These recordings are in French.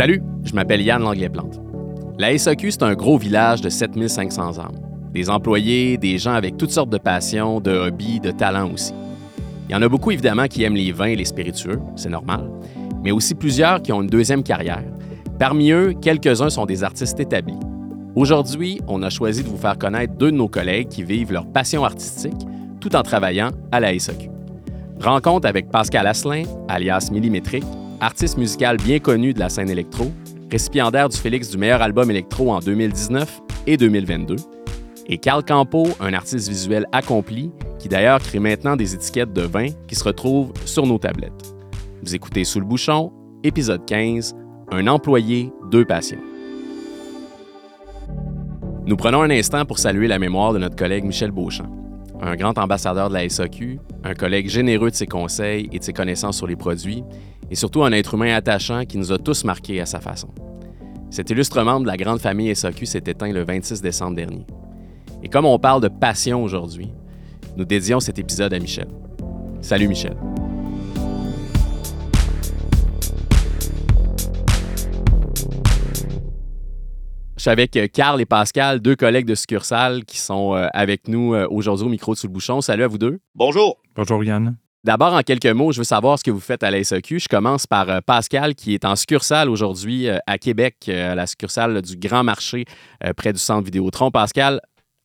Salut, je m'appelle Yann Langlais-Plante. La SAQ, c'est un gros village de 7500 âmes. Des employés, des gens avec toutes sortes de passions, de hobbies, de talents aussi. Il y en a beaucoup évidemment qui aiment les vins et les spiritueux, c'est normal, mais aussi plusieurs qui ont une deuxième carrière. Parmi eux, quelques-uns sont des artistes établis. Aujourd'hui, on a choisi de vous faire connaître deux de nos collègues qui vivent leur passion artistique tout en travaillant à la SAQ. Rencontre avec Pascal Asselin, alias Millimétrique, artiste musical bien connu de la scène électro, récipiendaire du Félix du meilleur album électro en 2019 et 2022, et Carl Campo, un artiste visuel accompli qui d'ailleurs crée maintenant des étiquettes de vin qui se retrouvent sur nos tablettes. Vous écoutez Sous le bouchon, épisode 15, Un employé, deux passions. Nous prenons un instant pour saluer la mémoire de notre collègue Michel Beauchamp, un grand ambassadeur de la SAQ, un collègue généreux de ses conseils et de ses connaissances sur les produits, et surtout un être humain attachant qui nous a tous marqués à sa façon. Cet illustre membre de la grande famille SAQ s'est éteint le 26 décembre dernier. Et comme on parle de passion aujourd'hui, nous dédions cet épisode à Michel. Salut Michel. Je suis avec Carl et Pascal, deux collègues de succursale qui sont euh, avec nous euh, aujourd'hui au micro de Sous le Bouchon. Salut à vous deux. Bonjour. Bonjour Yann. D'abord, en quelques mots, je veux savoir ce que vous faites à la SAQ. Je commence par euh, Pascal, qui est en succursale aujourd'hui à Québec, à la succursale du Grand Marché près du centre Vidéotron. Pascal,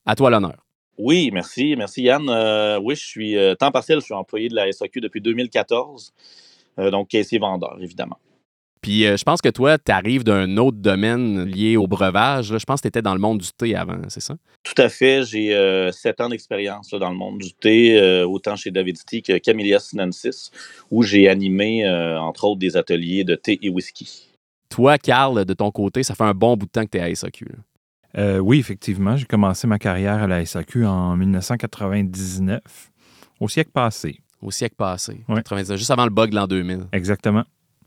à toi l'honneur. Oui, merci. Merci Yann. oui, je suis temps partiel, je suis employé de la SAQ depuis 2014, donc caissier vendeur, évidemment. Puis euh, je pense que toi, tu arrives d'un autre domaine lié au breuvage. Je pense que tu étais dans le monde du thé avant, c'est ça? Tout à fait. J'ai euh, sept ans d'expérience dans le monde du thé, euh, autant chez David Tea que Camellia Sinensis, où j'ai animé, entre autres, des ateliers de thé et whisky. Toi, Carl, de ton côté, ça fait un bon bout de temps que tu es à SAQ. oui, effectivement. J'ai commencé ma carrière à la SAQ en 1999, au siècle passé. Au siècle passé. juste avant le bug de l'an 2000. Exactement.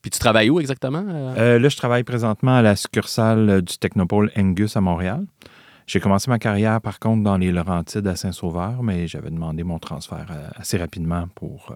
Puis tu travailles où exactement? Euh? Euh, là, je travaille présentement à la succursale du Technopole Angus à Montréal. J'ai commencé ma carrière, par contre, dans les Laurentides à Saint-Sauveur, mais j'avais demandé mon transfert euh, assez rapidement pour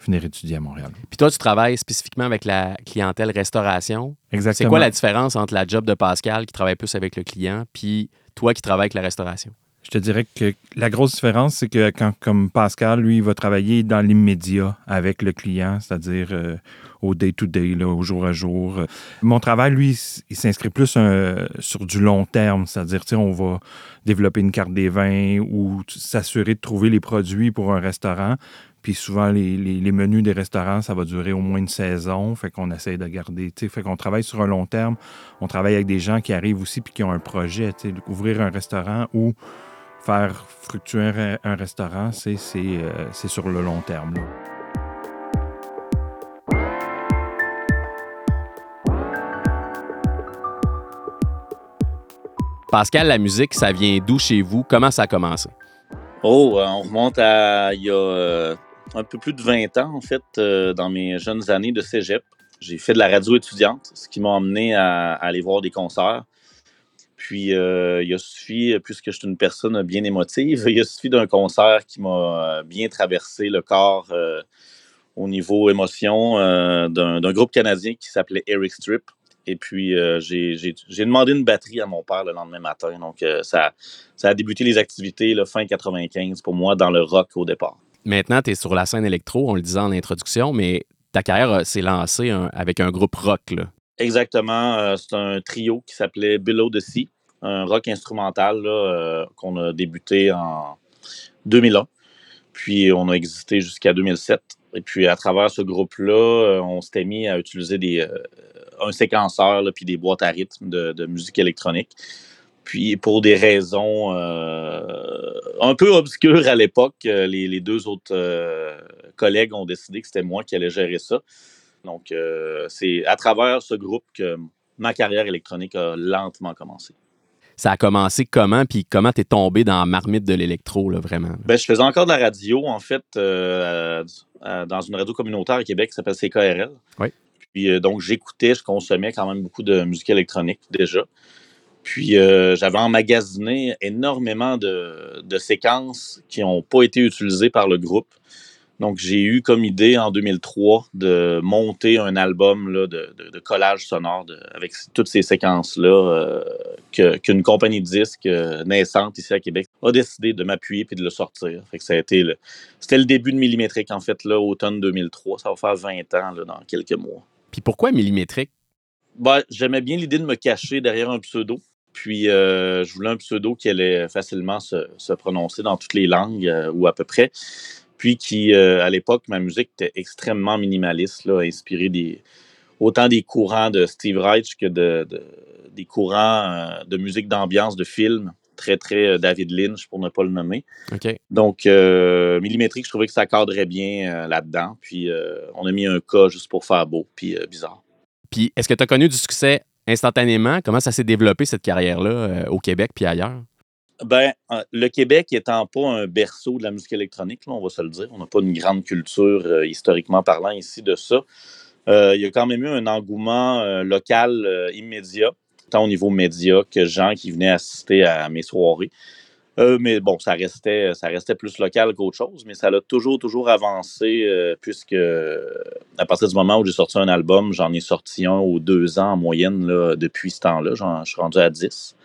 venir étudier à Montréal. Puis toi, tu travailles spécifiquement avec la clientèle restauration. Exactement. C'est quoi la différence entre la job de Pascal, qui travaille plus avec le client, puis toi qui travailles avec la restauration? Je te dirais que la grosse différence, c'est que quand, comme Pascal, lui, il va travailler dans l'immédiat avec le client, c'est-à-dire euh, au day-to-day, au jour à jour. Mon travail, lui, il s'inscrit plus euh, sur du long terme, c'est-à-dire, on va développer une carte des vins ou s'assurer de trouver les produits pour un restaurant. Puis souvent, les, les, menus des restaurants, ça va durer au moins une saison. Fait qu'on essaie de garder. Fait qu'on travaille sur un long terme. On travaille avec des gens qui arrivent aussi puis qui ont un projet. Ouvrir un restaurant ou faire fructuer un, restaurant, euh, c'est sur le long terme. Pascal, la musique, ça vient d'où chez vous? Comment ça a commencé? Oh, euh, on remonte à il y a euh, un peu plus de 20 ans, en fait, dans mes jeunes années de cégep. J'ai fait de la radio étudiante, ce qui m'a amené à, aller voir des concerts. Puis, euh, il a suffi, puisque je suis une personne bien émotive, il a suffi d'un concert qui m'a bien traversé le corps euh, au niveau émotion euh, d'un groupe canadien qui s'appelait Eric Strip. Et puis, j'ai demandé une batterie à mon père le lendemain matin. Donc, ça, ça a débuté les activités fin 95 pour moi dans le rock au départ. Maintenant, tu es sur la scène électro, on le disait en introduction, mais ta carrière s'est lancée avec un groupe rock. Là. Exactement. Euh, c'est un trio qui s'appelait Below the Sea, un rock instrumental euh, qu'on a débuté en 2001. Puis on a existé jusqu'à 2007. Et puis à travers ce groupe-là, euh, on s'était mis à utiliser des, un séquenceur puis des boîtes à rythme de, musique électronique. Puis pour des raisons un peu obscures à l'époque, les, deux autres collègues ont décidé que c'était moi qui allais gérer ça. Donc, euh, c'est à travers ce groupe que ma carrière électronique a lentement commencé. Ça a commencé comment, puis comment tu es tombé dans la marmite de l'électro, vraiment? Ben, je faisais encore de la radio, en fait, euh, dans une radio communautaire à Québec qui s'appelle CKRL. Oui. Puis, euh, donc, j'écoutais, je consommais quand même beaucoup de musique électronique déjà. Puis, j'avais emmagasiné énormément de, de séquences qui n'ont pas été utilisées par le groupe Donc, j'ai eu comme idée en 2003 de monter un album là, de, de, collage sonore avec toutes ces séquences-là euh, qu'une compagnie de disques euh, naissante ici à Québec a décidé de m'appuyer puis de le sortir. Fait que ça a été le, c'était le début de Millimétrique, en fait, là, automne 2003. Ça va faire 20 ans là, dans quelques mois. Puis pourquoi Millimétrique? Ben, j'aimais bien l'idée de me cacher derrière un pseudo. Puis euh, je voulais un pseudo qui allait facilement se, se prononcer dans toutes les langues ou à peu près puis qui, euh, à l'époque, ma musique était extrêmement minimaliste, là, inspirée des, autant des courants de Steve Reich que de, des courants euh, de musique d'ambiance de film, très, très euh, David Lynch, pour ne pas le nommer. Donc, millimétrique, je trouvais que ça cadrait bien là-dedans. Puis, on a mis un cas juste pour faire beau, puis bizarre. Puis, est-ce que tu as connu du succès instantanément? Comment ça s'est développé, cette carrière-là, au Québec puis ailleurs? Ben, euh, le Québec étant pas un berceau de la musique électronique, on va se le dire, on n'a pas une grande culture euh, historiquement parlant ici de ça. Euh, il y a quand même eu un engouement local immédiat, tant au niveau média que gens qui venaient assister à mes soirées. mais bon, ça restait, ça restait plus local qu'autre chose, mais ça a toujours, toujours avancé, puisque à partir du moment où j'ai sorti un album, j'en ai sorti un ou deux ans en moyenne depuis ce temps-là. Je suis rendu à 10.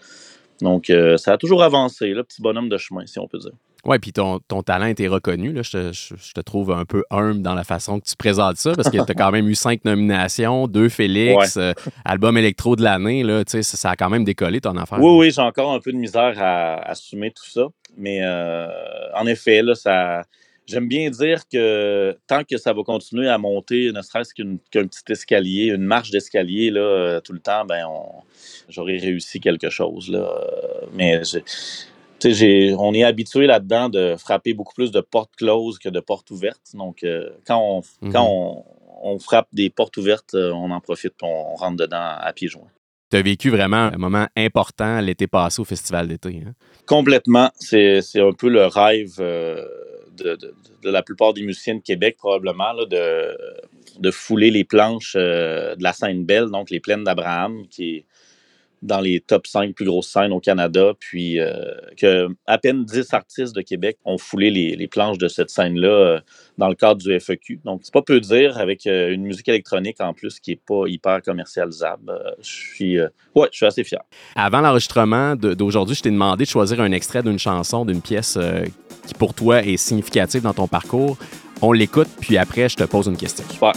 Donc, euh, ça a toujours avancé, le petit bonhomme de chemin, si on peut dire. Oui, puis ton, ton, talent était reconnu. Là. Je, te, trouve un peu humble dans la façon que tu présentes ça, parce que tu as quand même eu cinq nominations, deux Félix, euh, album électro de l'année. Ça, ça a quand même décollé ton affaire. Oui, oui, j'ai encore un peu de misère à, assumer tout ça. Mais euh, en effet, là, ça, j'aime bien dire que tant que ça va continuer à monter, ne serait-ce qu'un petit escalier, une marche d'escalier là, euh, tout le temps, ben j'aurais réussi quelque chose. Là. Mais on est habitué là-dedans de frapper beaucoup plus de portes closes que de portes ouvertes. Donc, euh, quand, on, quand on, frappe des portes ouvertes, euh, on en profite et on rentre dedans à pieds joints. Tu as vécu vraiment un moment important l'été passé au Festival d'été. Hein? Complètement. C'est un peu le rêve de, la plupart des musiciens de Québec, probablement, de, fouler les planches euh, de la scène belle, donc les plaines d'Abraham, qui dans les top 5 plus grosses scènes au Canada, puis euh, que à peine 10 artistes de Québec ont foulé les, planches de cette scène-là euh, dans le cadre du FEQ. Donc, c'est pas peu dire avec une musique électronique en plus qui est pas hyper commercialisable. je suis, ouais, je suis assez fier. Avant l'enregistrement d'aujourd'hui, je t'ai demandé de choisir un extrait d'une chanson, d'une pièce qui pour toi est significatif dans ton parcours. On l'écoute, puis après, je te pose une question. Super.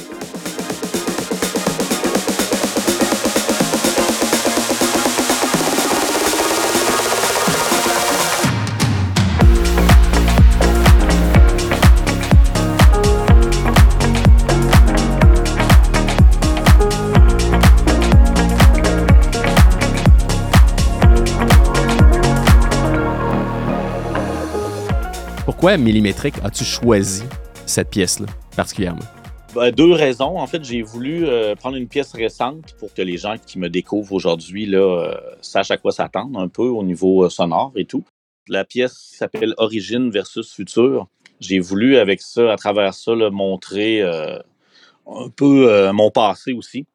Pourquoi millimétrique as-tu choisi cette pièce-là particulièrement? Ben, deux raisons. En fait, j'ai voulu euh, prendre une pièce récente pour que les gens qui me découvrent aujourd'hui euh, sachent à quoi s'attendre un peu au niveau euh, sonore et tout. La pièce s'appelle Origine versus Futur. J'ai voulu, avec ça, à travers ça, montrer un peu mon passé aussi.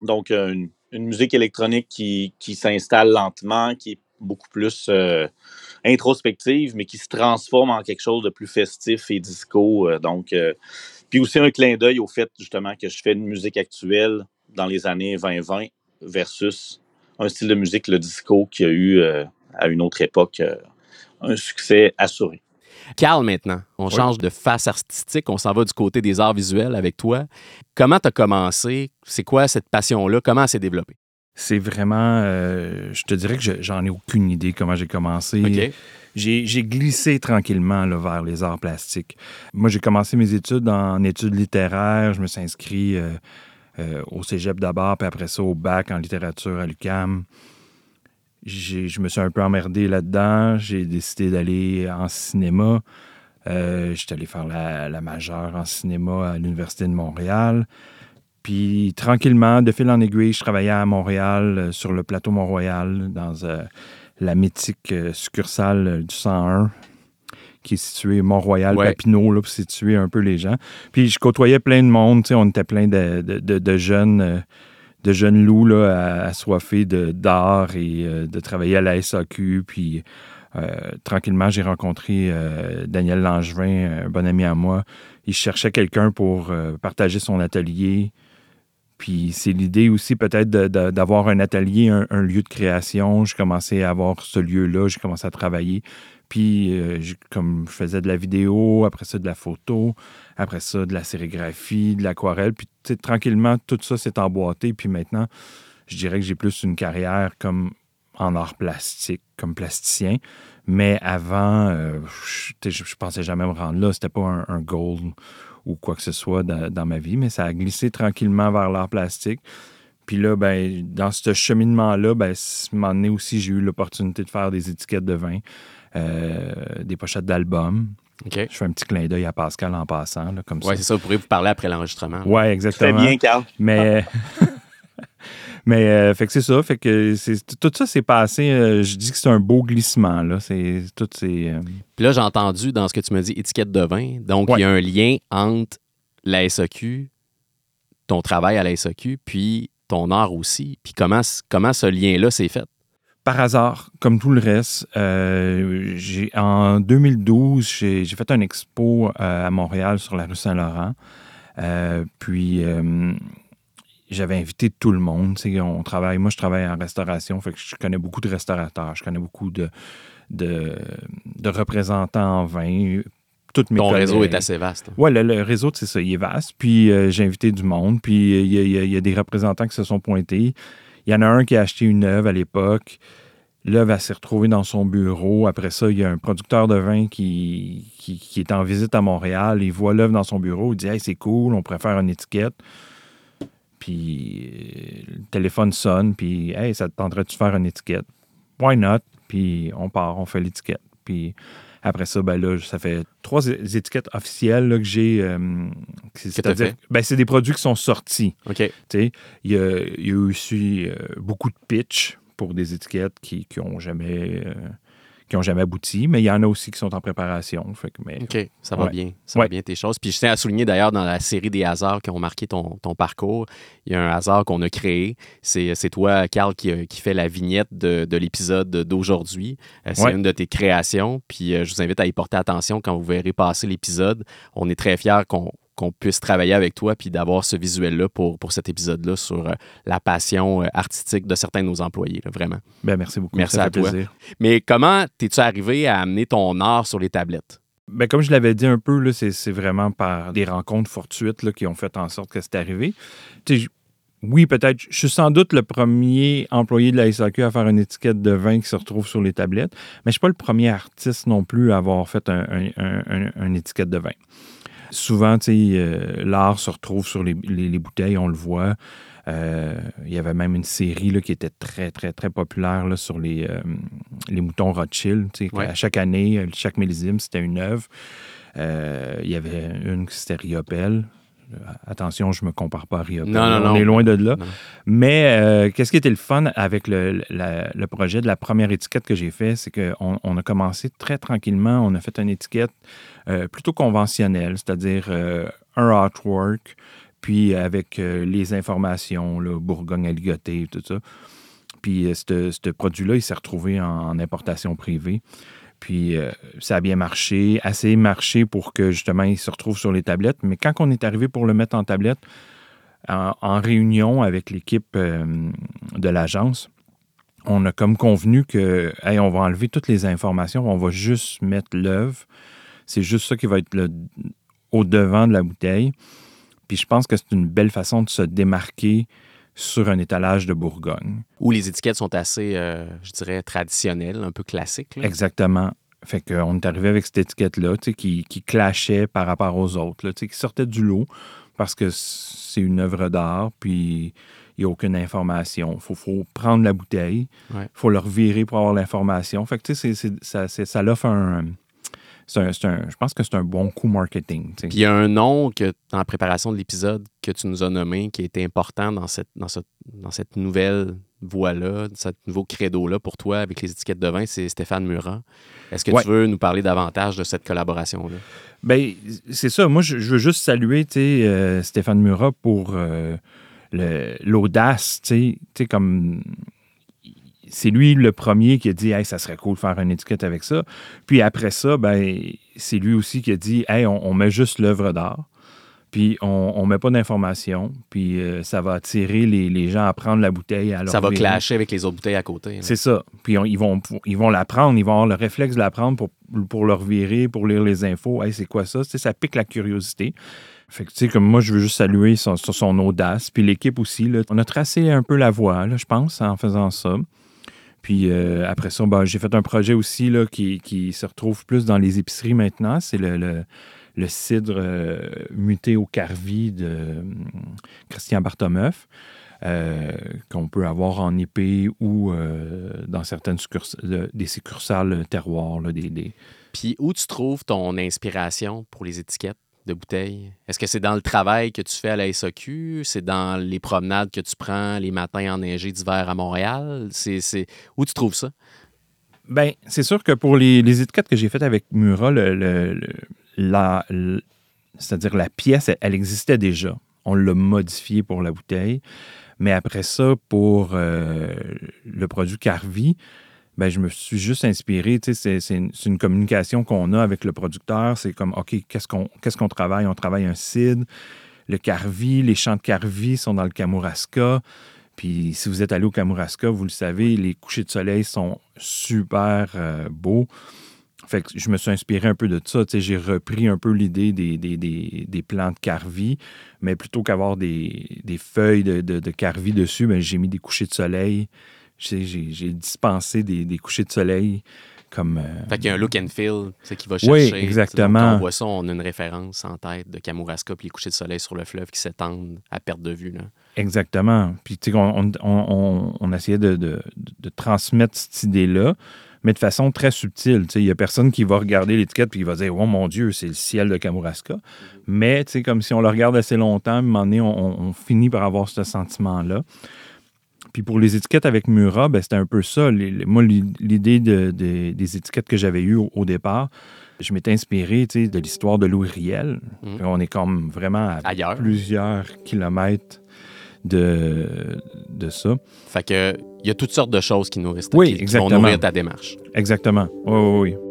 Donc, une, musique électronique qui, qui s'installe lentement, qui est beaucoup plus introspective, mais qui se transforme en quelque chose de plus festif et disco. Euh, donc, euh, puis aussi un clin d'œil au fait justement que je fais une musique actuelle dans les années 2020 versus un style de musique, le disco, qui a eu euh, à une autre époque un succès assuré. Carl, maintenant, on change de face artistique, on s'en va du côté des arts visuels avec toi. Comment tu as commencé? C'est quoi cette passion-là? Comment elle s'est développée? C'est vraiment. Euh, je te dirais que j'en ai aucune idée comment j'ai commencé. J'ai glissé tranquillement vers les arts plastiques. Moi, j'ai commencé mes études en études littéraires. Je me suis inscrit euh, euh, au cégep d'abord, puis après ça au bac en littérature à l'UCAM. Je me suis un peu emmerdé là-dedans. J'ai décidé d'aller en cinéma. J'étais allé faire la, la majeure en cinéma à l'Université de Montréal. Puis tranquillement, de fil en aiguille, je travaillais à Montréal, euh, sur le plateau Mont-Royal, dans euh, la mythique euh, succursale du 101, qui est située Mont-Royal, Papineau, là, pour situer un peu les gens. Puis je côtoyais plein de monde, on était plein de, de, jeunes de jeunes loups là, assoiffés d'art et de travailler à la SAQ. Puis tranquillement, j'ai rencontré Daniel Langevin, un bon ami à moi. Il cherchait quelqu'un pour partager son atelier. Puis c'est l'idée aussi peut-être d'avoir un atelier, un, lieu de création. J'ai commencé à avoir ce lieu-là, j'ai commencé à travailler. Puis euh, comme je faisais de la vidéo, après ça de la photo, après ça de la sérigraphie, de l'aquarelle. Puis tranquillement, tout ça s'est emboîté. Puis maintenant, je dirais que j'ai plus une carrière comme en art plastique, comme plasticien. Mais avant, euh, je, je, pensais jamais me rendre là. C'était pas un, un goal ou quoi que ce soit dans, ma vie, mais ça a glissé tranquillement vers l'art plastique. Puis là, ben, dans ce cheminement-là, ben, moment donné aussi, j'ai eu l'opportunité de faire des étiquettes de vin, euh, des pochettes d'albums. Je fais un petit clin d'œil à Pascal en passant, là, comme ça. Oui, c'est ça. Vous pourrez vous parler après l'enregistrement. Oui, exactement. Très bien, Carl. Mais Mais euh, fait que c'est ça. Fait que tout ça s'est passé. Euh, je dis que c'est un beau glissement. Là. C'est, tout euh, Puis là, j'ai entendu dans ce que tu me dis étiquette de vin. Donc, il y a un lien entre la SAQ, ton travail à la SAQ, puis ton art aussi. Puis comment, comment ce lien-là s'est fait? Par hasard, comme tout le reste, j'ai, en 2012, j'ai, j'ai fait un expo à Montréal sur la rue Saint-Laurent. puis j'avais invité tout le monde. On travaille, moi, je travaille en restauration, fait que je connais beaucoup de restaurateurs, je connais beaucoup de, de, représentants en vin. Toutes mes Ton réseau est assez vaste. Oui, le, réseau, c'est ça, il est vaste. Puis euh, j'ai invité du monde, puis euh, il y, a, des représentants qui se sont pointés. Il y en a un qui a acheté une œuvre à l'époque. L'œuvre, s'est retrouvée dans son bureau. Après ça, il y a un producteur de vin qui, qui, est en visite à Montréal. Il voit l'œuvre dans son bureau. Il dit Hey, c'est cool, on faire une étiquette. Puis euh, le téléphone sonne, puis Hey, ça te tenterait-tu de faire une étiquette? Why not? Puis on part, on fait l'étiquette. Puis après ça, ben là, ça fait trois étiquettes officielles que j'ai. Euh, c'est-à-dire, ben, c'est des produits qui sont sortis. OK. Il y a, y a aussi euh, beaucoup de pitch pour des étiquettes qui n'ont jamais qui n'ont jamais abouti, mais il y en a aussi qui sont en préparation. Fait mais, OK, ça va bien. Ça va bien tes choses. Puis je tiens à souligner d'ailleurs dans la série des hasards qui ont marqué ton, parcours, il y a un hasard qu'on a créé. C'est, toi, Carl, qui, qui fait la vignette de, l'épisode d'aujourd'hui. Euh, c'est une de tes créations. Puis euh, je vous invite à y porter attention quand vous verrez passer l'épisode. On est très fiers qu'on qu'on puisse travailler avec toi puis d'avoir ce visuel-là pour, pour cet épisode-là sur euh, la passion euh, artistique de certains de nos employés, vraiment. Bien, merci beaucoup. Merci à toi. Mais comment t'es-tu arrivé à amener ton art sur les tablettes? Bien, comme je l'avais dit un peu, c'est vraiment par des rencontres fortuites là, qui ont fait en sorte que c'est arrivé. oui, peut-être. Je suis sans doute le premier employé de la SAQ à faire une étiquette de vin qui se retrouve sur les tablettes, mais je ne suis pas le premier artiste non plus à avoir fait une étiquette de vin. Souvent, euh, l'art se retrouve sur les, bouteilles, on le voit. Euh, il y avait même une série là, qui était très, très, très populaire là, sur les, euh, les moutons Rothschild. À chaque année, chaque millésime, c'était une œuvre. il y avait une qui c'était Riopelle. Attention, je ne me compare pas à Riopelle. on est loin de là. Mais qu'est-ce qui était le fun avec le, projet de la première étiquette que j'ai fait, c'est qu'on on a commencé très tranquillement. On a fait une étiquette euh, plutôt conventionnel, c'est-à-dire euh, un artwork, puis avec euh, les informations, là, Bourgogne à ligoter, tout ça. Puis ce produit-là, il s'est retrouvé en, importation privée. Puis ça a bien marché, assez marché pour que justement il se retrouve sur les tablettes. Mais quand on est arrivé pour le mettre en tablette, en, réunion avec l'équipe de l'agence, on a comme convenu que on va enlever toutes les informations, on va juste mettre l'œuvre, c'est juste ça qui va être au devant de la bouteille. Puis je pense que c'est une belle façon de se démarquer sur un étalage de Bourgogne. Où les étiquettes sont assez, euh, je dirais, traditionnelles, un peu classiques. Exactement. Fait qu'on est arrivé avec cette étiquette-là, qui, qui clashait par rapport aux autres, qui sortait du lot parce que c'est une œuvre d'art, puis il n'y a aucune information. Il faut, prendre la bouteille, il faut leur virer pour avoir l'information. Fait que, tu sais, ça, ça l'offre un, je pense que c'est un bon coup marketing. Puis il y a un nom que, dans la préparation de l'épisode que tu nous as nommé qui était important dans cette, dans dans cette nouvelle voie-là, ce nouveau credo-là pour toi avec les étiquettes de vin, c'est Stéphane Murat. Est-ce que tu veux nous parler davantage de cette collaboration-là? Bien, c'est ça. Moi, je, veux juste saluer euh, Stéphane Murat pour euh, l'audace, tu sais, comme c'est lui le premier qui a dit hey, ça serait cool de faire une étiquette avec ça. Puis après ça, ben, c'est lui aussi qui a dit hey, on, met juste l'œuvre d'art. Puis on ne met pas d'informations, puis euh, ça va attirer les, gens à prendre la bouteille. À ça va clasher avec les autres bouteilles à côté. C'est ça. Puis ils, vont, ils vont la prendre, ils vont avoir le réflexe de la prendre pour, pour leur virer, pour lire les infos. Hey, c'est quoi ça? ça pique la curiosité. Fait que, tu sais, comme moi, je veux juste saluer son, son audace. Puis l'équipe aussi, là, on a tracé un peu la voie, là, je pense, en faisant ça. Puis euh, après ça, ben, j'ai fait un projet aussi là, qui, qui, se retrouve plus dans les épiceries maintenant. C'est le, cidre euh, muté au carvi de hum, Christian Bartomeuf. Euh, qu'on peut avoir en épée ou dans certaines des succursales terroirs. Des... Puis où tu trouves ton inspiration pour les étiquettes? Est-ce que c'est dans le travail que tu fais à la SAQ? C'est dans les promenades que tu prends les matins enneigés d'hiver à Montréal? C'est, Où tu trouves ça? Bien, c'est sûr que pour les, étiquettes que j'ai faites avec Murat, la, c'est-à-dire la pièce, elle, existait déjà. On l'a modifiée pour la bouteille. Mais après ça, pour euh, le produit Carvi, ben, je me suis juste inspiré. C'est, une, communication qu'on a avec le producteur. C'est comme, OK, qu'est-ce qu'on, qu'est-ce qu'on travaille? On travaille un CID, le Carvi, les champs de Carvi sont dans le Kamouraska. Puis si vous êtes allé au Kamouraska, vous le savez, les couchers de soleil sont super euh, beaux. Fait que je me suis inspiré un peu de ça. J'ai repris un peu l'idée des, des, des, des, plants de carvi, mais plutôt qu'avoir des, feuilles de, de, de carvi dessus, ben, j'ai mis des couchers de soleil j'ai dispensé des, des, couchers de soleil comme. Euh, fait qu'il y a un look and feel qui va chercher. Oui, exactement. Quand on voit ça, on a une référence en tête de Kamouraska puis les couchers de soleil sur le fleuve qui s'étendent à perte de vue. Là. Exactement. Puis, tu sais, on, on, on, essayait de, de, de, transmettre cette idée-là, mais de façon très subtile. Tu sais, il n'y a personne qui va regarder l'étiquette puis qui va dire Oh mon Dieu, c'est le ciel de Kamouraska. Mais, tu sais, comme si on le regarde assez longtemps, à un moment donné, on, finit par avoir ce sentiment-là. Puis pour les étiquettes avec Murat, ben, c'était un peu ça. moi, l'idée des étiquettes que j'avais eues au, départ, je m'étais inspiré de l'histoire de Louis Riel. Mmh. On est comme vraiment à plusieurs kilomètres de, de ça. Fait que il y a toutes sortes de choses qui nourrissent oui, qui, vont nourrir ta démarche. Exactement. Oui, oui, oui.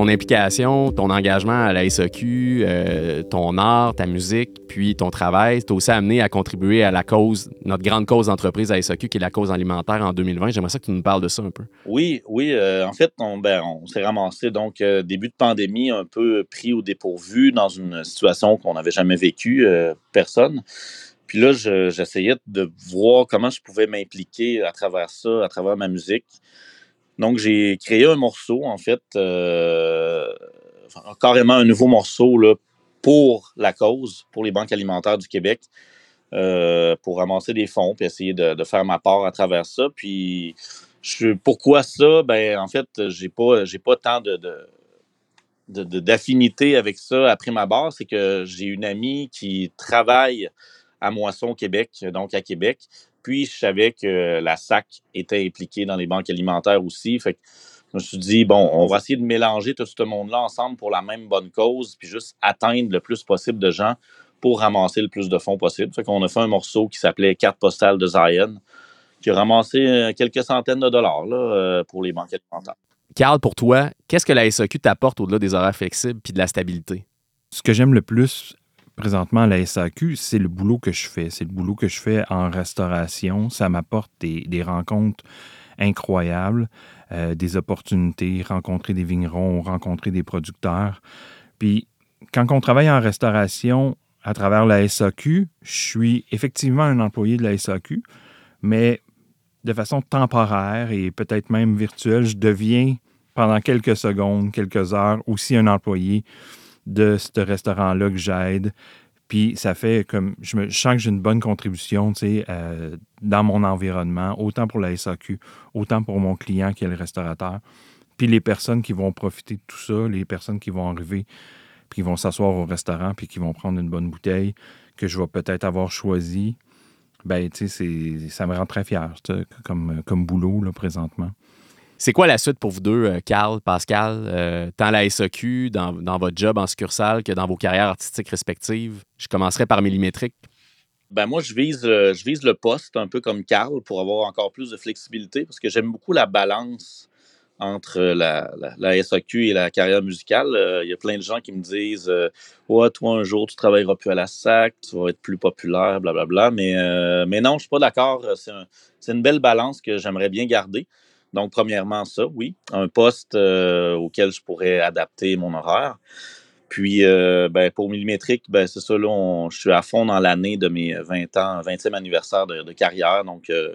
Ton implication, ton engagement à la SAQ, euh, ton art, ta musique, puis ton travail, t'as aussi amené à contribuer à la cause, notre grande cause d'entreprise à SAQ, qui est la cause alimentaire en 2020. J'aimerais ça que tu nous parles de ça un peu. Oui, oui. Euh, en fait, on, ben, on s'est ramassé, donc, euh, début de pandémie, un peu pris au dépourvu dans une situation qu'on n'avait jamais vécue, personne. Puis là, j'essayais de voir comment je pouvais m'impliquer à travers ça, à travers ma musique. Donc, j'ai créé un morceau, en fait, euh, carrément un nouveau morceau là, pour la cause, pour les banques alimentaires du Québec, euh, pour ramasser des fonds, puis essayer de, faire ma part à travers ça. Puis, je, pourquoi ça? Ben, en fait, j'ai pas, pas tant de, d'affinité avec ça après ma barre, c'est que j'ai une amie qui travaille à Moisson, Québec, donc à Québec. Puis, je savais que la SAC était impliquée dans les banques alimentaires aussi. Fait que je me suis dit, bon, on va essayer de mélanger tout ce monde-là ensemble pour la même bonne cause, puis juste atteindre le plus possible de gens pour ramasser le plus de fonds possible. Fait qu'on a fait un morceau qui s'appelait Carte postale de Zion, qui a ramassé euh, quelques centaines de dollars là, euh, pour les banques alimentaires. Carl, pour toi, qu'est-ce que la SAQ t'apporte au-delà des horaires flexibles puis de la stabilité? Ce que j'aime le plus présentement la SAQ, c'est le boulot que je fais. C'est le boulot que je fais en restauration. Ça m'apporte des, rencontres incroyables, euh, des opportunités, rencontrer des vignerons, rencontrer des producteurs. Puis quand on travaille en restauration à travers la SAQ, je suis effectivement un employé de la SAQ, mais de façon temporaire et peut-être même virtuelle, je deviens pendant quelques secondes, quelques heures aussi un employé de ce restaurant-là que j'aide. Puis ça fait comme, je, me, sens que j'ai une bonne contribution, euh, dans mon environnement, autant pour la SAQ, autant pour mon client qui est le restaurateur. Puis les personnes qui vont profiter de tout ça, les personnes qui vont arriver, puis qui vont s'asseoir au restaurant, puis qui vont prendre une bonne bouteille que je vais peut-être avoir choisi, ben, tu sais, ça me rend très fier comme, comme boulot, là, présentement. C'est quoi la suite pour vous deux, euh, Carl, Pascal, euh, tant la SAQ, dans, votre job en succursale que dans vos carrières artistiques respectives? Je commencerai par millimétrique. Ben moi, je vise, je vise le poste un peu comme Carl pour avoir encore plus de flexibilité parce que j'aime beaucoup la balance entre la, la, et la carrière musicale. Il y a plein de gens qui me disent Ouais, toi, un jour, tu travailleras plus à la SAC, tu vas être plus populaire, blablabla. Mais, mais non, je ne suis pas d'accord. C'est une belle balance que j'aimerais bien garder. Donc, premièrement, ça, oui. Un poste euh, auquel je pourrais adapter mon horaire. Puis, euh, ben, pour Millimétrique, ben, c'est ça, là, je suis à fond dans l'année de mes 20 ans, 20e anniversaire de, carrière. Donc, euh,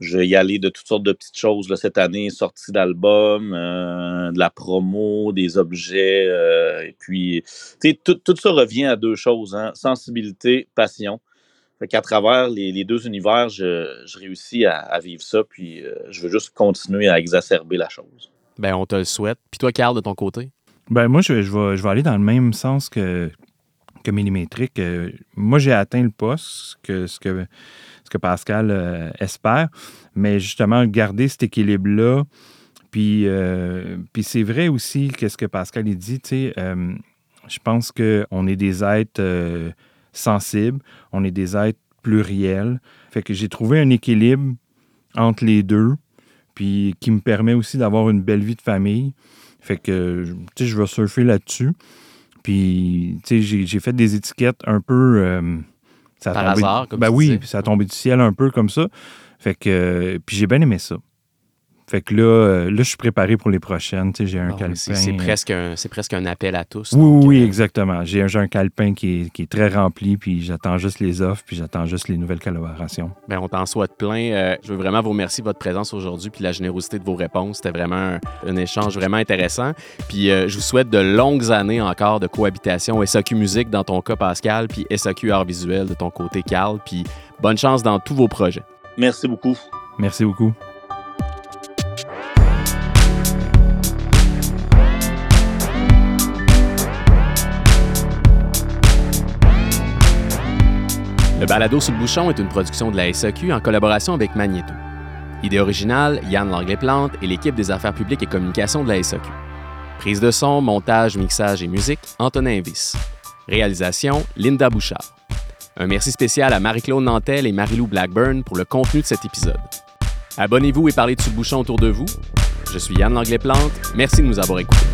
je vais y aller de toutes sortes de petites choses là, cette année, sortie d'albums, de la promo, des objets. et puis, tout, tout ça revient à deux choses, hein, sensibilité, passion. Fait qu'à travers les, deux univers, je, réussis à, vivre ça, puis euh, je veux juste continuer à exacerber la chose. Ben, on te le souhaite. Puis toi, Carl, de ton côté? Ben, moi, je, je, vais, je vais aller dans le même sens que, que Millimétrique. Euh, moi, j'ai atteint le poste, que, ce, que, ce que Pascal euh, espère, mais justement, garder cet équilibre-là. Puis, puis c'est vrai aussi, qu'est-ce que Pascal il dit, tu sais, je pense qu'on est des êtres sensibles, on est des êtres pluriels. Fait que j'ai trouvé un équilibre entre les deux, puis qui me permet aussi d'avoir une belle vie de famille. Fait que, tu sais, je vais surfer là-dessus. Puis, tu sais, j'ai fait des étiquettes un peu... Euh, ça Par hasard, comme Ben oui, ça a tombé du ciel un peu comme ça. Fait que, puis j'ai bien aimé ça. Fait que là, euh, là, je suis préparé pour les prochaines. Tu sais, j'ai un ah calepin. C'est presque, un, presque un appel à tous. Oui, oui, euh, exactement. J'ai un, un calepin qui est, très rempli, puis j'attends juste les offres, puis j'attends juste les nouvelles collaborations. Bien, on t'en souhaite plein. Euh, je veux vraiment vous remercier de votre présence aujourd'hui, puis la générosité de vos réponses. C'était vraiment un, échange vraiment intéressant. Puis je vous souhaite de longues années encore de cohabitation SAQ Musique dans ton cas, Pascal, puis SAQ Art Visuel de ton côté, Carl. Puis bonne chance dans tous vos projets. Merci beaucoup. Merci beaucoup. Le balado sous le bouchon est une production de la SAQ en collaboration avec Magneto. Idée originale, Yann Langlais-Plante et l'équipe des affaires publiques et communications de la SAQ. Prise de son, montage, mixage et musique, Antonin Viss. Réalisation, Linda Bouchard. Un merci spécial à Marie-Claude Nantel et Marie-Lou Blackburn pour le contenu de cet épisode. Abonnez-vous et parlez de sous le bouchon autour de vous. Je suis Yann Langlais-Plante. Merci de nous avoir écoutés.